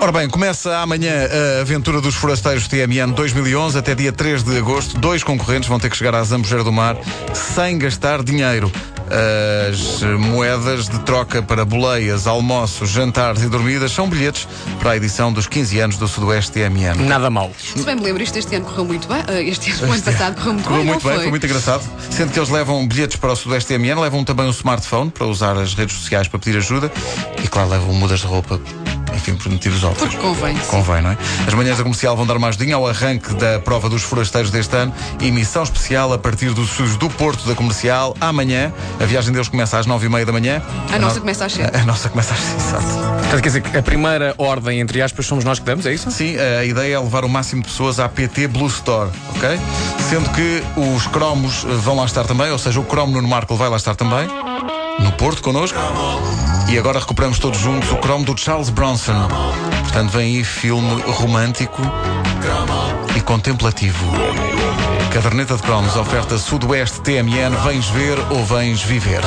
Ora bem, começa amanhã a aventura dos forasteiros TMN 2011 até dia 3 de agosto. Dois concorrentes vão ter que chegar à Zambujeira do Mar sem gastar dinheiro. As moedas de troca para boleias, almoços, jantares e dormidas são bilhetes para a edição dos 15 anos do Sudoeste TMN. Nada mal. Se bem me lembro, isto este ano correu muito bem. Ah, Este ano, o ano passado correu muito Correu bem. muito não bem, foi? foi muito engraçado. Sendo que eles levam bilhetes para o Sudoeste TMN, levam também um smartphone para usar as redes sociais para pedir ajuda e, claro, levam mudas de roupa, enfim, por motivos óbvios. Porque convém. sim. Convém, não é? As manhãs da comercial vão dar mais dinheiro ao arranque da prova dos forasteiros deste ano. Emissão especial a partir do SUS do Porto da Comercial. Amanhã, a viagem deles começa às nove e meia da manhã. A nossa começa às sete. A, a nossa começa às seis, exato. Portanto, quer dizer que a primeira ordem, entre aspas, somos nós que damos, é isso? Sim, a ideia é levar o máximo de pessoas à PT Blue Store, ok? Sendo que os cromos vão lá estar também, ou seja, o cromo no Marco vai lá estar também, no Porto connosco. E agora recuperamos todos juntos o cromo do Charles Bronson. Portanto, vem aí filme romântico e contemplativo. Caderneta de cromos, oferta Sudoeste TMN, vens ver ou vens viver?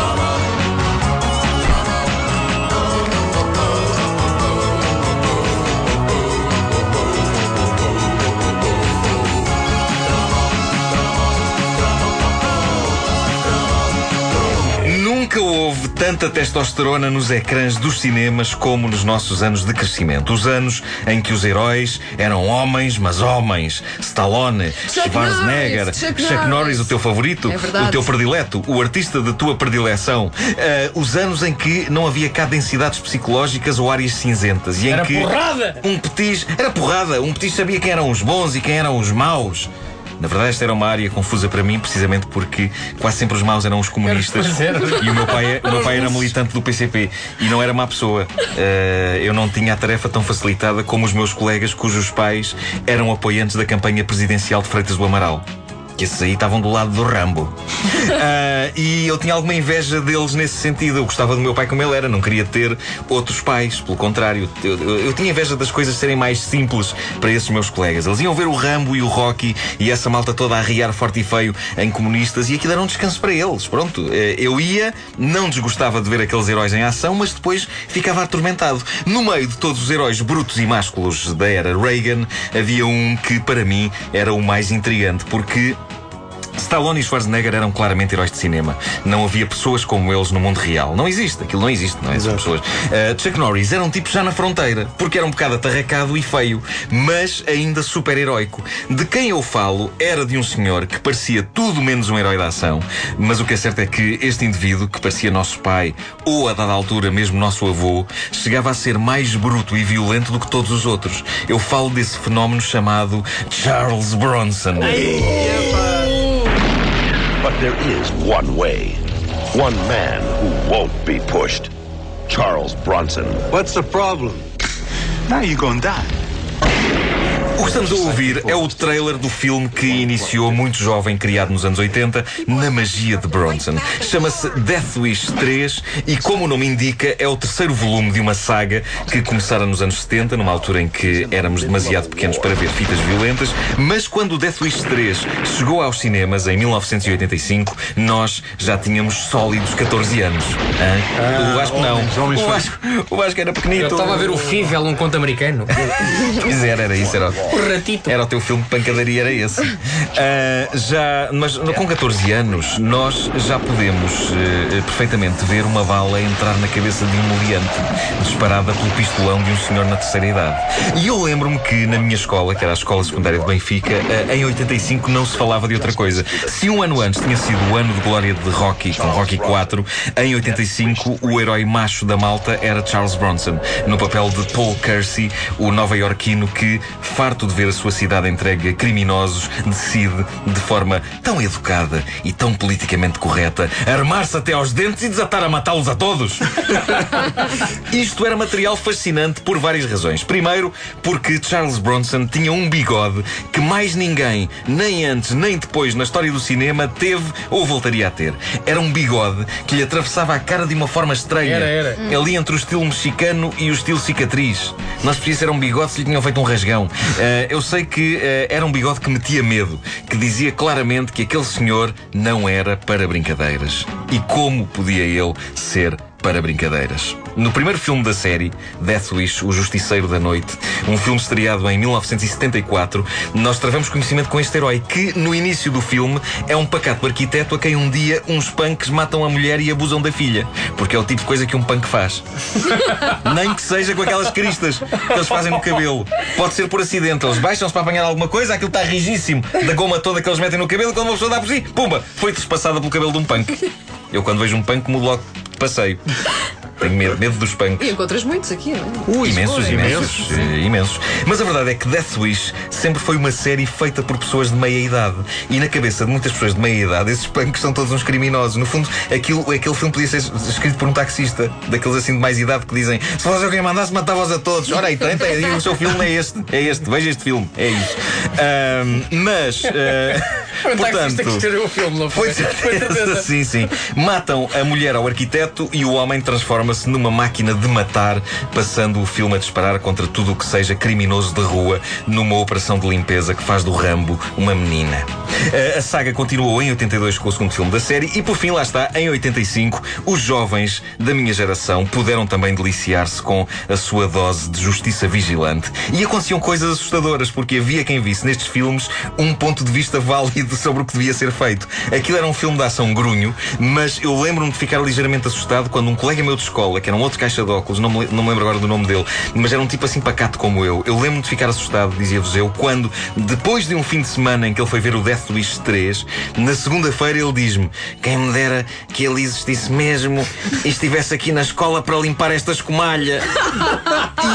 Houve tanta testosterona nos ecrãs dos cinemas como nos nossos anos de crescimento. Os anos em que os heróis eram homens, mas homens. Stallone, Chuck Schwarzenegger, Norris, Chuck Chuck Norris, Norris. o teu favorito, É o teu predileto, o artista de tua predileção. Ah, os anos em que não havia cá densidades psicológicas ou áreas cinzentas. E em Era que porrada! um petis era porrada. Um petis sabia quem eram os bons e quem eram os maus. Na verdade, esta era uma área confusa para mim, precisamente porque quase sempre os maus eram os comunistas. E o meu pai, o meu pai era militante do PCP e não era má pessoa. Eh, eu não tinha a tarefa tão facilitada como os meus colegas cujos pais eram apoiantes da campanha presidencial de Freitas do Amaral. Que esses aí estavam do lado do Rambo. Ah, e eu tinha alguma inveja deles nesse sentido. Eu gostava do meu pai como ele era, não queria ter outros pais. Pelo contrário, eu, eu- eu tinha inveja das coisas serem mais simples para esses meus colegas. Eles iam ver o Rambo e o Rocky e essa malta toda a arriar forte e feio em comunistas e aquilo era um descanso para eles. Pronto, eh, eu ia, não desgostava de ver aqueles heróis em ação, mas depois ficava atormentado. No meio de todos os heróis brutos e másculos da era Reagan, havia um que para mim era o mais intrigante, porque Stallone e Schwarzenegger eram claramente heróis de cinema. Não havia pessoas como eles no mundo real. Não existe, aquilo não existe, não é? São pessoas. Uh, Chuck Norris era um tipo já na fronteira, porque era um bocado atarracado e feio, mas ainda super-heróico. De quem eu falo era de um senhor que parecia tudo menos um herói da ação, mas o que é certo é que este indivíduo, que parecia nosso pai, ou a dada altura mesmo nosso avô, chegava a ser mais bruto e violento do que todos os outros. Eu falo desse fenómeno chamado Charles Bronson. But there is one way. One man who won't be pushed. Charles Bronson. What's the problem? Now you're gonna die. O que estamos a ouvir é o trailer do filme que iniciou muito jovem, criado nos anos 80, na magia de Bronson. Chama-se Death Wish 3 e, como o nome indica, é o terceiro volume de uma saga que começara nos anos 70, numa altura em que éramos demasiado pequenos para ver fitas violentas, mas quando o Death Wish 3 chegou aos cinemas em 1985, nós já tínhamos sólidos 14 anos. Hã? o Vasco não. O Vasco, o Vasco era pequenito. Eu estava a ver o Fível, um conto americano. Pois era, era isso, era o- ratito. era o teu filme de pancadaria, era esse. Ah, já, mas com 14 anos, nós já podemos eh, perfeitamente ver uma bala entrar na cabeça de um moliante, disparada pelo pistolão de um senhor na terceira idade. E eu lembro-me que na minha escola, que era a escola secundária de Benfica, eh, em 85 não se falava de outra coisa. Se um ano antes tinha sido o ano de glória de Rocky, com Rocky 4, em 85 o herói macho da malta era Charles Bronson, no papel de Paul Kersey, o nova-iorquino que, farto de ver a sua cidade entregue a criminosos, decide, de forma tão educada e tão politicamente correta, armar-se até aos dentes e desatar a matá-los a todos. Isto era material fascinante por várias razões. Primeiro, porque Charles Bronson tinha um bigode que mais ninguém, nem antes nem depois na história do cinema, teve ou voltaria a ter. Era um bigode que lhe atravessava a cara de uma forma estranha. Era, era. Ali entre o estilo mexicano e o estilo cicatriz. Nós precisamos era um bigode se lhe tinham feito um rasgão. Eh, eu sei que eh, era um bigode que metia medo, que dizia claramente que aquele senhor não era para brincadeiras. E como podia ele ser para brincadeiras. No primeiro filme da série, Death Wish, O Justiceiro da Noite, um filme estreado em 1974, nós travamos conhecimento com este herói que, no início do filme, é um pacato arquiteto a quem um dia uns punks matam a mulher e abusam da filha. Porque é o tipo de coisa que um punk faz. Nem que seja com aquelas cristas que eles fazem no cabelo. Pode ser por acidente. Eles baixam-se para apanhar alguma coisa, aquilo está rigíssimo da goma toda que eles metem no cabelo e quando uma pessoa dá por si, pumba, foi trespassada pelo cabelo de um punk. Eu quando vejo um punk mudo logo de passeio. Tenho medo, medo dos punks. E encontras muitos aqui, não é? imensos, imensos, eh, imensos. Mas a verdade é que Death Wish sempre foi uma série feita por pessoas de meia idade. E na cabeça de muitas pessoas de meia idade, esses punks são todos uns criminosos. No fundo, aquilo, aquele filme podia ser escrito por um taxista, daqueles assim de mais idade que dizem: se fosse alguém mandasse, matava-os a todos. Ora, aí, tenta, e o seu filme é este, é este, veja este filme, é isso. Mas, eh, Foi um taxista que portanto. escreveu o filme, não foi? Foi Foi sim, sim. Matam a mulher ao arquiteto e o homem transforma-se numa máquina de matar, passando o filme a disparar contra tudo o que seja criminoso de rua numa operação de limpeza que faz do Rambo uma menina. A- saga continuou em 82 com o segundo filme da série e por fim, lá está, em 85, os jovens da minha geração puderam também deliciar-se com a sua dose de justiça vigilante. E aconteciam coisas assustadoras, porque havia quem visse nestes filmes um ponto de vista válido sobre o que devia ser feito. Aquilo era um filme de ação grunho, mas eu lembro-me de ficar ligeiramente assustado quando um colega meu de escola, que era um outro caixa de óculos, não me, não me lembro agora do nome dele, mas era um tipo assim pacato como eu. Eu lembro-me de ficar assustado, dizia-vos eu, quando, depois de um fim de semana em que ele foi ver o Death Wish 3, na segunda-feira ele diz-me: Quem me dera que ele existisse mesmo e estivesse aqui na escola para limpar esta escumalha.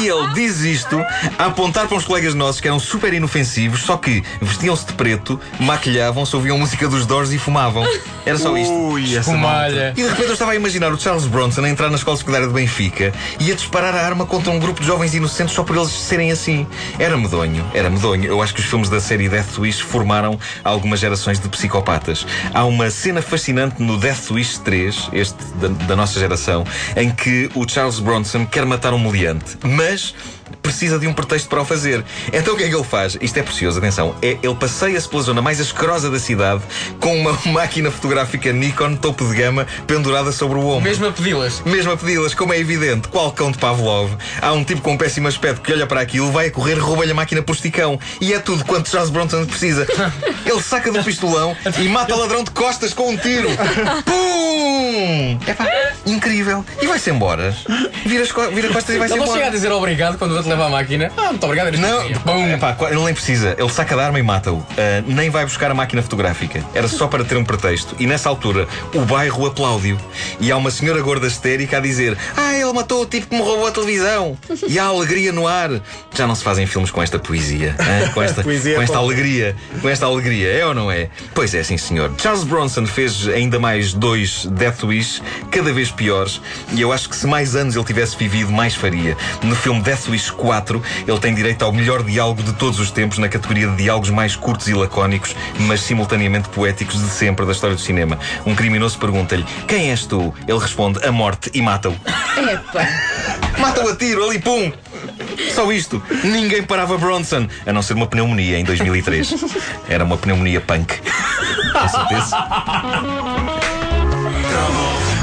E ele diz isto a apontar para uns colegas nossos que eram super inofensivos, só que vestiam-se de preto, maquilhavam-se, ouviam música dos Doors e fumavam. Era só isto. Ui, Escumalha. E de repente eu estava a imaginar o Charles Bronson a entrar na escola secundária de Benfica e a disparar a arma contra um grupo de jovens inocentes só por eles serem assim. Era medonho, era medonho. Eu acho que os filmes da série Death Wish formaram algumas gerações de psicopatas. Há uma cena fascinante no Death Wish 3, este da, da nossa geração, em que o Charles Bronson quer matar um meliante, mas precisa de um pretexto para o fazer. Então o que é que ele faz? Isto é precioso, atenção. É, ele passeia-se pela zona mais asquerosa da cidade com uma máquina fotográfica Nikon topo de gama pendurada sobre o ombro. Mesmo a pedi-las. Mesmo a pedi-las, como é evidente, qual cão de Pavlov, há um tipo com um péssimo aspecto que olha para aquilo, vai a correr, rouba-lhe a máquina por esticão. E é tudo quanto Charles Bronson precisa. Ele saca do pistolão e mata o ladrão de costas com um tiro. Pum! Epá, incrível. E vai-se embora. Vira, as co- vira costas e vai-se Ele não chega a embora. dizer obrigado quando o outro leva a máquina. Ah, muito obrigado. Não, tu. Pum. epá, ele nem precisa. Ele saca da arma e mata-o. Ah, nem vai buscar a máquina fotográfica. Era só para ter um pretexto. E nessa altura, o bairro aplaude-o. E há uma senhora gorda histérica a dizer: Ah, ele matou o tipo que me roubou a televisão. E há alegria no ar. Já não se fazem filmes com esta poesia. Com esta, Poesia com esta alegria. Com esta alegria. É ou não é? Pois é, sim, senhor. Charles Bronson fez ainda mais dois Death Wish, cada vez piores. E eu acho que se mais anos ele tivesse vivido, mais faria. No filme Death Wish 4, ele tem direito ao melhor diálogo de todos os tempos na categoria de diálogos mais curtos e lacónicos, mas simultaneamente poéticos de sempre da história do cinema. Um criminoso pergunta-lhe: Quem és tu? Ele responde: A morte e mata-o. Epa. Mata-o a tiro, ali, pum! Só isto. Ninguém parava Bronson, a não ser uma pneumonia em 2003. Era uma pneumonia punk. Com certeza.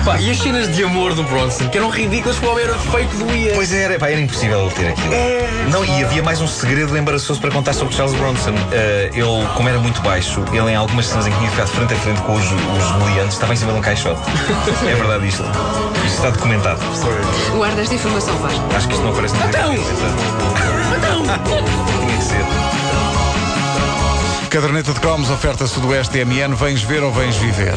Pá, e as cenas de amor do Bronson, que eram ridículas, como era feio que doía. Pois era, pá, era impossível ele ter aquilo. Não, e havia mais um segredo embaraçoso para contar sobre Charles Bronson. Eh, ele, como era muito baixo, ele em algumas cenas em que tinha ficado frente a frente com os, os meliantes, estava em cima de um caixote. é verdade isto. Isto está documentado. Guarda esta informação, Vasco. Acho que isto não aparece no Então! Tinha que ser. Caderneta de Cromos, oferta Sudoeste MN. Vens ver ou vens viver?